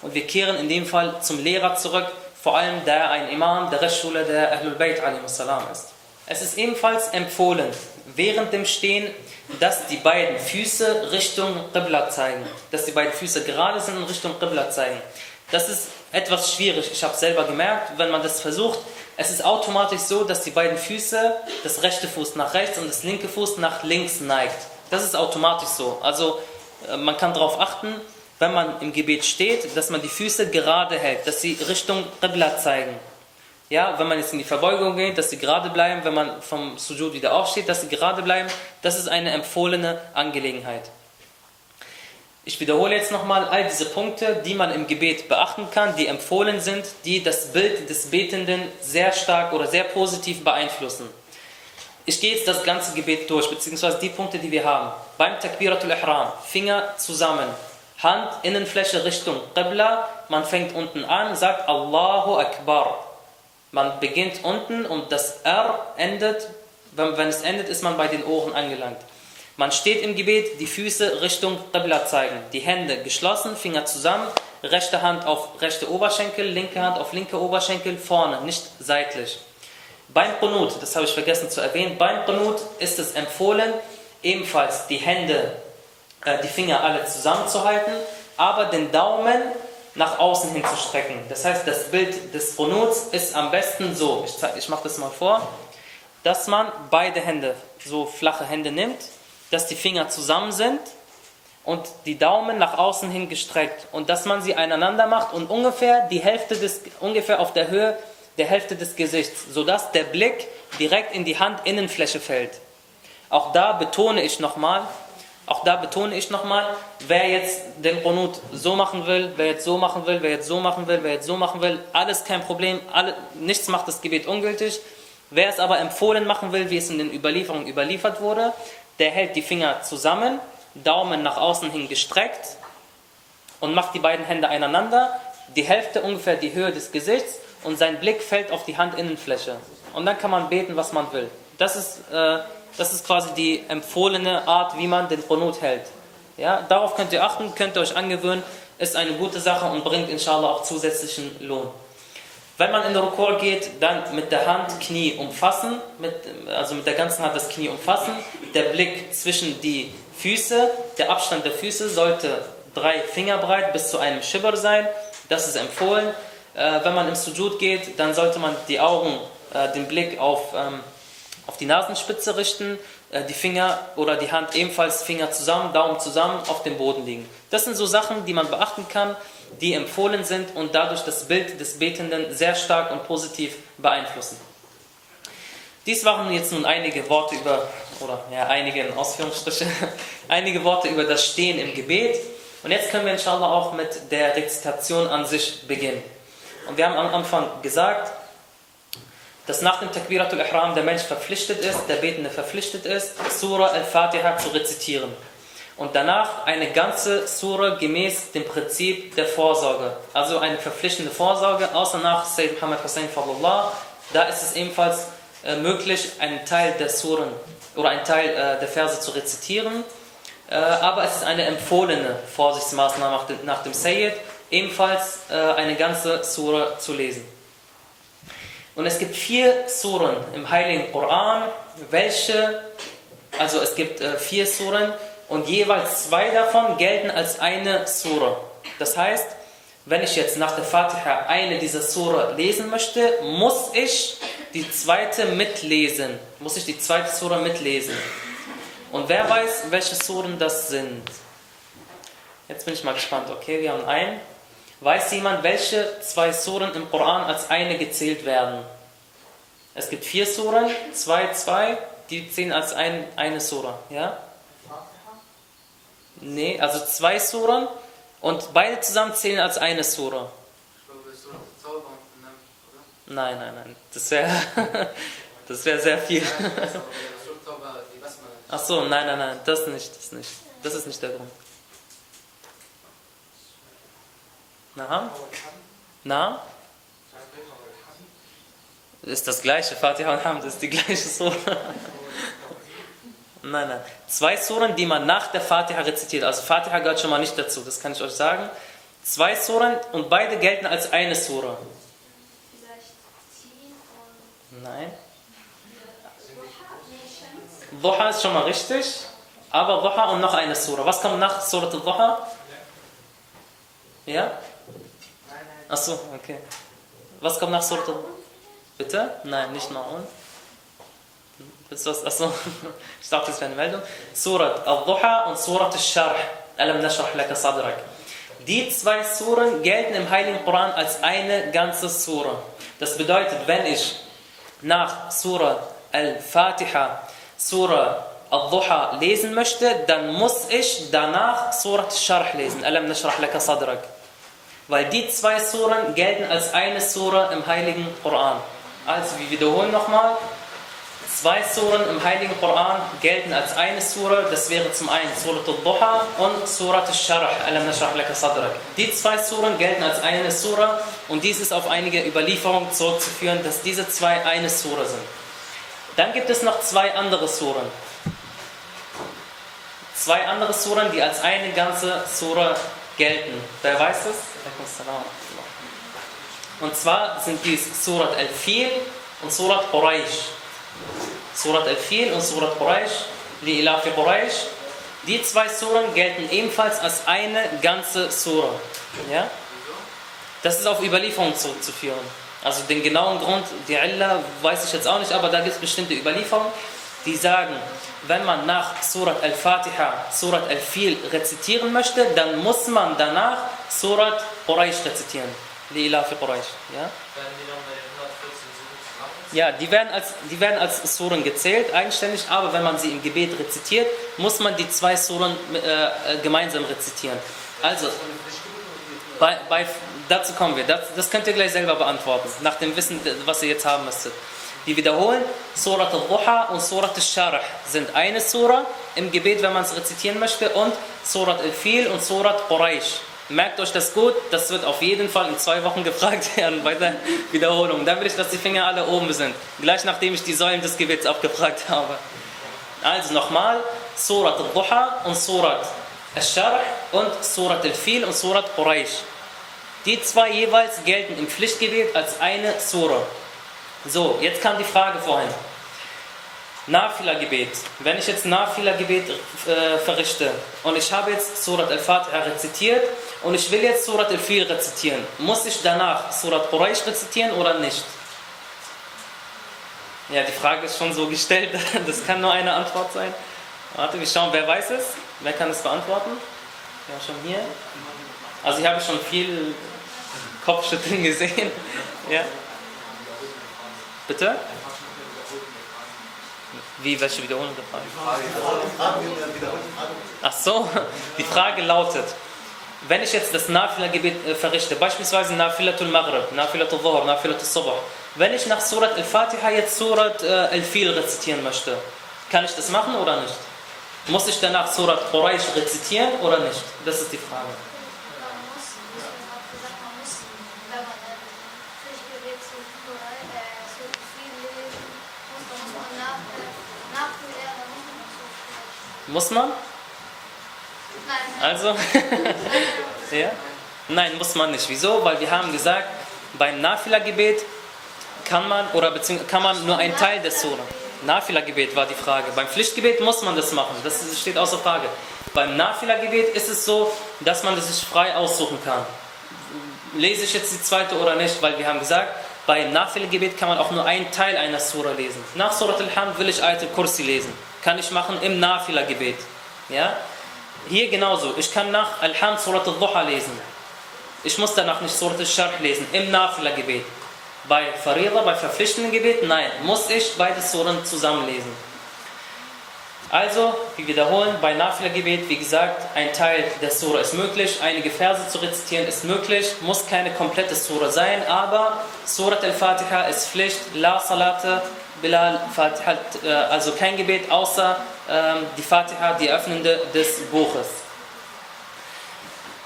und wir kehren in dem Fall zum Lehrer zurück, vor allem der ein Imam der Rechtsschule der Ahlul Bayt ist. Es ist ebenfalls empfohlen, während dem Stehen, dass die beiden Füße Richtung Qibla zeigen. Dass die beiden Füße gerade sind und Richtung Qibla zeigen. Das ist etwas schwierig. Ich habe selber gemerkt, wenn man das versucht. Es ist automatisch so, dass die beiden Füße, das rechte Fuß nach rechts und das linke Fuß nach links neigt. Das ist automatisch so. Also äh, man kann darauf achten, wenn man im Gebet steht, dass man die Füße gerade hält, dass sie Richtung Qibla zeigen. Ja, wenn man jetzt in die Verbeugung geht, dass sie gerade bleiben, wenn man vom Sujud wieder aufsteht, dass sie gerade bleiben, das ist eine empfohlene Angelegenheit. Ich wiederhole jetzt nochmal all diese Punkte, die man im Gebet beachten kann, die empfohlen sind, die das Bild des Betenden sehr stark oder sehr positiv beeinflussen. Ich gehe jetzt das ganze Gebet durch, beziehungsweise die Punkte, die wir haben. Beim Takbiratul Ihram, Finger zusammen, Hand, Innenfläche Richtung Qibla, man fängt unten an, sagt Allahu Akbar. Man beginnt unten und das R endet, wenn, wenn es endet, ist man bei den Ohren angelangt. Man steht im Gebet, die Füße Richtung Qibla zeigen, die Hände geschlossen, Finger zusammen, rechte Hand auf rechte Oberschenkel, linke Hand auf linke Oberschenkel, vorne, nicht seitlich. Beim Qunut, das habe ich vergessen zu erwähnen, beim Qunut ist es empfohlen, ebenfalls die Hände, äh, die Finger alle zusammenzuhalten, aber den Daumen nach außen hin zu strecken. Das heißt, das Bild des Qunuts ist am besten so, ich, ich mache das mal vor, dass man beide Hände, so flache Hände nimmt, dass die Finger zusammen sind und die Daumen nach außen hin gestreckt und dass man sie aneinander macht und ungefähr die Hälfte des ungefähr auf der Höhe der Hälfte des Gesichts, sodass der Blick direkt in die Handinnenfläche fällt. Auch da betone ich nochmal, auch da betone ich nochmal, wer jetzt den Qunut so machen will, wer jetzt so machen will, wer jetzt so machen will, wer jetzt so machen will, alles kein Problem, alle, nichts macht das Gebet ungültig. Wer es aber empfohlen machen will, wie es in den Überlieferungen überliefert wurde, der hält die Finger zusammen, Daumen nach außen hin gestreckt und macht die beiden Hände einander, die Hälfte ungefähr die Höhe des Gesichts und sein Blick fällt auf die Handinnenfläche. Und dann kann man beten, was man will. Das ist, äh, das ist quasi die empfohlene Art, wie man den Qunut hält. Ja, darauf könnt ihr achten, könnt ihr euch angewöhnen, ist eine gute Sache und bringt inshallah auch zusätzlichen Lohn. Wenn man in den Rukur geht, dann mit der Hand Knie umfassen, mit, also mit der ganzen Hand das Knie umfassen, der Blick zwischen die Füße, der Abstand der Füße sollte drei Finger breit bis zu einem Schibber sein, das ist empfohlen. Äh, wenn man im Sujud geht, dann sollte man die Augen, äh, den Blick auf, ähm, auf die Nasenspitze richten, äh, die Finger oder die Hand ebenfalls Finger zusammen, Daumen zusammen auf dem Boden liegen. Das sind so Sachen, die man beachten kann, die empfohlen sind und dadurch das Bild des Betenden sehr stark und positiv beeinflussen. Dies waren jetzt nun einige Worte über, oder ja, einige in Ausführungsstriche, einige Worte über das Stehen im Gebet. Und jetzt können wir inshallah auch mit der Rezitation an sich beginnen. Und wir haben am Anfang gesagt, dass nach dem Takbiratul Ihram der Mensch verpflichtet ist, der Betende verpflichtet ist, Surah Al-Fatiha zu rezitieren und danach eine ganze Sura gemäß dem Prinzip der Vorsorge. Also eine verpflichtende Vorsorge, außer nach Sayyid Muhammad Hussein Fadlullah. Da ist es ebenfalls äh, möglich, einen Teil der Suren oder einen Teil äh, der Verse zu rezitieren. Äh, aber es ist eine empfohlene Vorsichtsmaßnahme nach dem, nach dem Sayyid, ebenfalls äh, eine ganze Sura zu lesen. Und es gibt vier Suren im Heiligen Koran, welche, also es gibt äh, vier Suren, und jeweils zwei davon gelten als eine Sura. Das heißt, wenn ich jetzt nach der Fatiha eine dieser Sura lesen möchte, muss ich die zweite mitlesen. Muss ich die zweite Sura mitlesen. Und wer weiß, welche Suren das sind? Jetzt bin ich mal gespannt. Okay, wir haben einen. Weiß jemand, welche zwei Suren im Koran als eine gezählt werden? Es gibt vier Suren, zwei, zwei, die zählen als ein, eine Sura. Ja? Nee, also zwei Suren und beide zusammen zählen als eine Sura.
Ich glaube, oder?
Nein, nein, nein. Das wäre das wär sehr viel. Ach so, nein, nein, nein, das nicht, das nicht. Das ist nicht der Grund. Na? Na? Ist das gleiche, Fatiha und Hamd ist die gleiche Surah. Nein, nein. Zwei Suren, die man nach der Fatiha rezitiert. Also Fatiha gehört schon mal nicht dazu, das kann ich euch sagen. Zwei Suren und beide gelten als eine Sura.
Vielleicht ziehen und
Nein.
Duha
ist schon mal richtig, aber Duha und noch eine Sura. Was kommt nach Surat al-Duha? Ja? Achso, okay. Was kommt nach Surat al Bitte? Nein, nicht Ma'un. Willst du was? Achso, ich dachte, das wäre eine Meldung. Surat al-Duha und Surat al-Sharh. Alam nashrah laka sadrak. Die zwei Suren gelten im Heiligen Koran als eine ganze Sura. Das bedeutet, wenn ich nach Surah Al-Fatiha, Surah Al-Duha lesen möchte, dann muss ich danach Surah Al-Sharh lesen. Alam nashrah laka sadrak. Weil die zwei Suren gelten als eine Sura im Heiligen Koran. Also, wir wiederholen nochmal. Zwei Suren im Heiligen Koran gelten als eine Sura. Das wäre zum einen Surat al-Duha und Surat al-Sharh. Alam nashrah laka sadrak. Die zwei Suren gelten als eine Sura und dies ist auf einige Überlieferungen zurückzuführen, dass diese zwei eine Sura sind. Dann gibt es noch zwei andere Suren. Zwei andere Suren, die als eine ganze Sura gelten. Wer weiß es? Und zwar sind dies Surat al-Fil und Surat Quraysh. Surat al-Fil und Surat Quraysh, die Ilafi Quraysh. Die zwei Suren gelten ebenfalls als eine ganze Sura. Ja? Das ist auf Überlieferung zurückzuführen. Also den genauen Grund, die Allah, weiß ich jetzt auch nicht, aber da gibt es bestimmte Überlieferungen, die sagen, wenn man nach Surat al-Fatiha, Surat al-Fil rezitieren möchte, dann muss man danach Surat Quraysh rezitieren. Die Ilafi Quraysh. Ja? Ja, die werden, als, die werden als Suren gezählt, eigenständig, aber wenn man sie im Gebet rezitiert, muss man die zwei Suren äh, gemeinsam rezitieren. Also, bei, bei, dazu kommen wir. Das, das könnt ihr gleich selber beantworten, nach dem Wissen, was ihr jetzt haben müsstet. Die wiederholen, Surat al-Duha und Surat al-Sharh sind eine Sura im Gebet, wenn man es rezitieren möchte, und Surat al-Fil und Surat Quraysh. Merkt euch das gut, das wird auf jeden Fall in zwei Wochen gefragt werden bei der Wiederholung. Dann will ich, dass die Finger alle oben sind. Gleich nachdem ich die Säulen des Gebets abgefragt habe. Also nochmal, Surat al-Duha und Surat al-Sharh und Surat al-Fil und Surat Quraysh. Die zwei jeweils gelten im Pflichtgebet als eine Sura. So, jetzt kam die Frage vorhin. Nafila-Gebet. Wenn ich jetzt Nafila-Gebet äh, verrichte und ich habe jetzt Surat al-Fatiha rezitiert und ich will jetzt Surat al-Fil rezitieren, muss ich danach Surat Quraysh rezitieren oder nicht? Ja, die Frage ist schon so gestellt, das kann nur eine Antwort sein. Warte, wir schauen, wer weiß es? Wer kann es beantworten? Ja, schon hier. Also ich habe schon viel Kopfschütteln gesehen. Ja. Bitte? Wie, welche Wiederholung der Frage? Ach so, die Frage lautet, wenn ich jetzt das Nafila-Gebet äh, verrichte, beispielsweise Nafilatul Maghrib, Nafilatul Dhuhr, Nafilatul Subh, wenn ich nach Surat Al-Fatiha jetzt Surat äh, Al-Fil rezitieren möchte, kann ich das machen oder nicht? Muss ich danach Surat Quraysh rezitieren oder nicht? Das ist die Frage.
Muss man das vielleicht.
Also,
Nein,
ja? Nein, muss man nicht. Wieso? Weil wir haben gesagt, beim Nafila-Gebet kann man, oder beziehungsweise kann man nur einen Teil des Surah. Nafila-Gebet war die Frage. Beim Pflichtgebet muss man das machen. Das steht außer Frage. Beim Nafila-Gebet ist es so, dass man es sich frei aussuchen kann. Lese ich jetzt die zweite oder nicht? Weil wir haben gesagt, bei Nafila-Gebet kann man auch nur einen Teil einer Surah lesen. Nach Surat al-Hamd will ich Ayat al-Kursi lesen. Kann ich machen im Nafila-Gebet. Ja? Hier genauso. Ich kann nach Al-Hamd Surat al-Duha lesen. Ich muss danach nicht Surat al-Sharh lesen. Im Nafila-Gebet. Bei Farida, bei verpflichtenden Gebet, nein. Muss ich beide Suren zusammen lesen. Also, wir wiederholen, bei Nafila-Gebet, wie gesagt, ein Teil der Sura ist möglich, einige Verse zu rezitieren ist möglich, muss keine komplette Sura sein, aber Surat al-Fatiha ist Pflicht, La Salate, Bilal, Fatiha, äh, also kein Gebet außer ähm, die Fatiha, die Öffnende des Buches.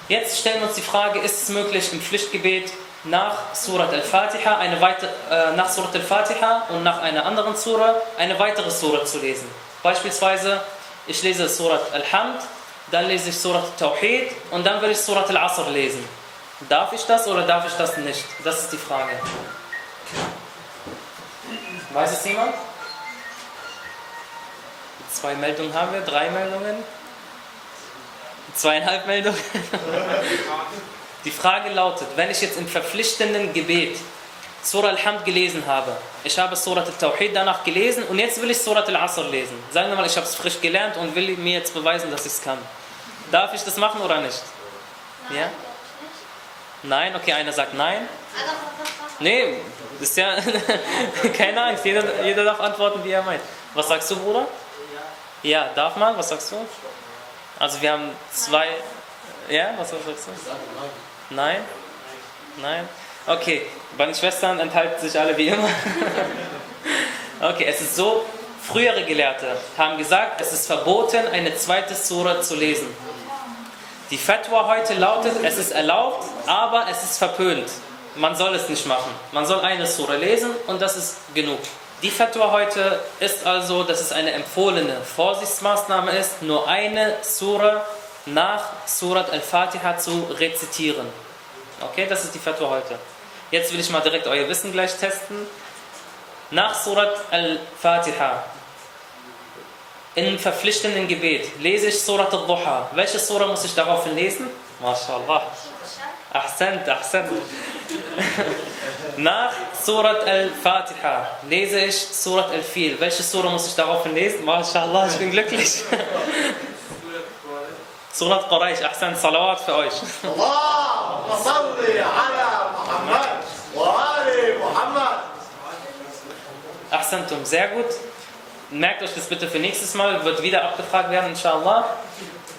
Jetzt stellen wir uns die Frage, ist es möglich im Pflichtgebet nach Surat al-Fatiha, eine weite, äh, nach Surat al-Fatiha und nach einer anderen Sura eine weitere Sura zu lesen? Beispielsweise, ich lese Surat al-Hamd, dann lese ich Surat Tawhid und dann will ich Surat al-Asr lesen. Darf ich das oder darf ich das nicht? Das ist die Frage. Weiß es jemand? Zwei Meldungen haben wir, drei Meldungen. Zweieinhalb Meldungen. Die Frage lautet, wenn ich jetzt im verpflichtenden Gebet Surah Al-Hamd gelesen habe, ich habe Surah Al-Tawhid danach gelesen und jetzt will ich Surah Al-Asr lesen. Sagen wir mal, ich habe es frisch gelernt und will mir jetzt beweisen, dass ich es kann. Darf ich das machen oder nicht?
Nein,
Ja?
nicht.
Nein? Okay, einer sagt nein.
Also?
Nee, das ist ja keine Angst. Jeder, jeder darf antworten, wie er meint. Was sagst du, Bruder? Ja, darf man? Was sagst du? Also wir haben zwei. Ja, was sagst du?
Nein?
Nein? Okay, bei den Schwestern enthalten sich alle wie immer. Okay, es ist so, frühere Gelehrte haben gesagt, es ist verboten, eine zweite Sura zu lesen. Die Fatwa heute lautet, es ist erlaubt, aber es ist verpönt. Man soll es nicht machen. Man soll eine Sura lesen und das ist genug. Die Fatwa heute ist also, dass es eine empfohlene Vorsichtsmaßnahme ist, nur eine Sura nach Surat al-Fatiha zu rezitieren. Okay, das ist die Fatwa heute. Jetzt will ich mal direkt euer Wissen gleich testen. Nach Surat al-Fatiha, im verpflichtenden Gebet, lese ich Surat al-Duha. Welche Sura muss ich daraufhin lesen? MashaAllah. Ahsant, Ahsant. Nach Surat al-Fatiha lese ich Surat al-Fil. Welche Sura muss ich daraufhin lesen? MashaAllah, ich bin glücklich. Surat Quraysh, Ahsan, Salawat für euch.
Allah, salli ala Muhammad wa ali Muhammad.
Ahsantum, sehr gut. Merkt euch das bitte für nächstes Mal, wird wieder abgefragt werden, inshallah.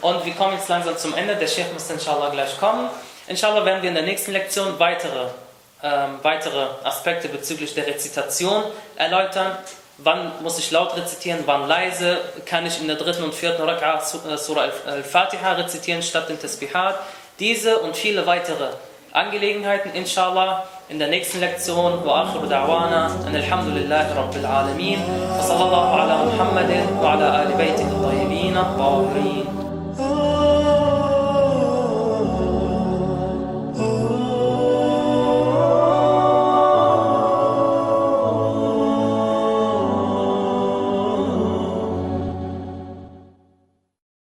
Und wir kommen jetzt langsam zum Ende. Der Sheikh muss inshallah gleich kommen. Inshallah werden wir in der nächsten Lektion weitere, ähm, weitere Aspekte bezüglich der Rezitation erläutern. Wann muss ich laut rezitieren, wann leise? Kann ich in der dritten und vierten Rak'a äh, Surah Al- Al-Fatiha rezitieren statt dem Tasbihat? Diese und viele weitere Angelegenheiten, inshallah, in der nächsten Lektion. Wa akhiru da'wana, an alhamdulillahi rabbil alamin. Wa sallallahu ala Muhammadin wa ala ali baytihi tayyibin at-tahirin.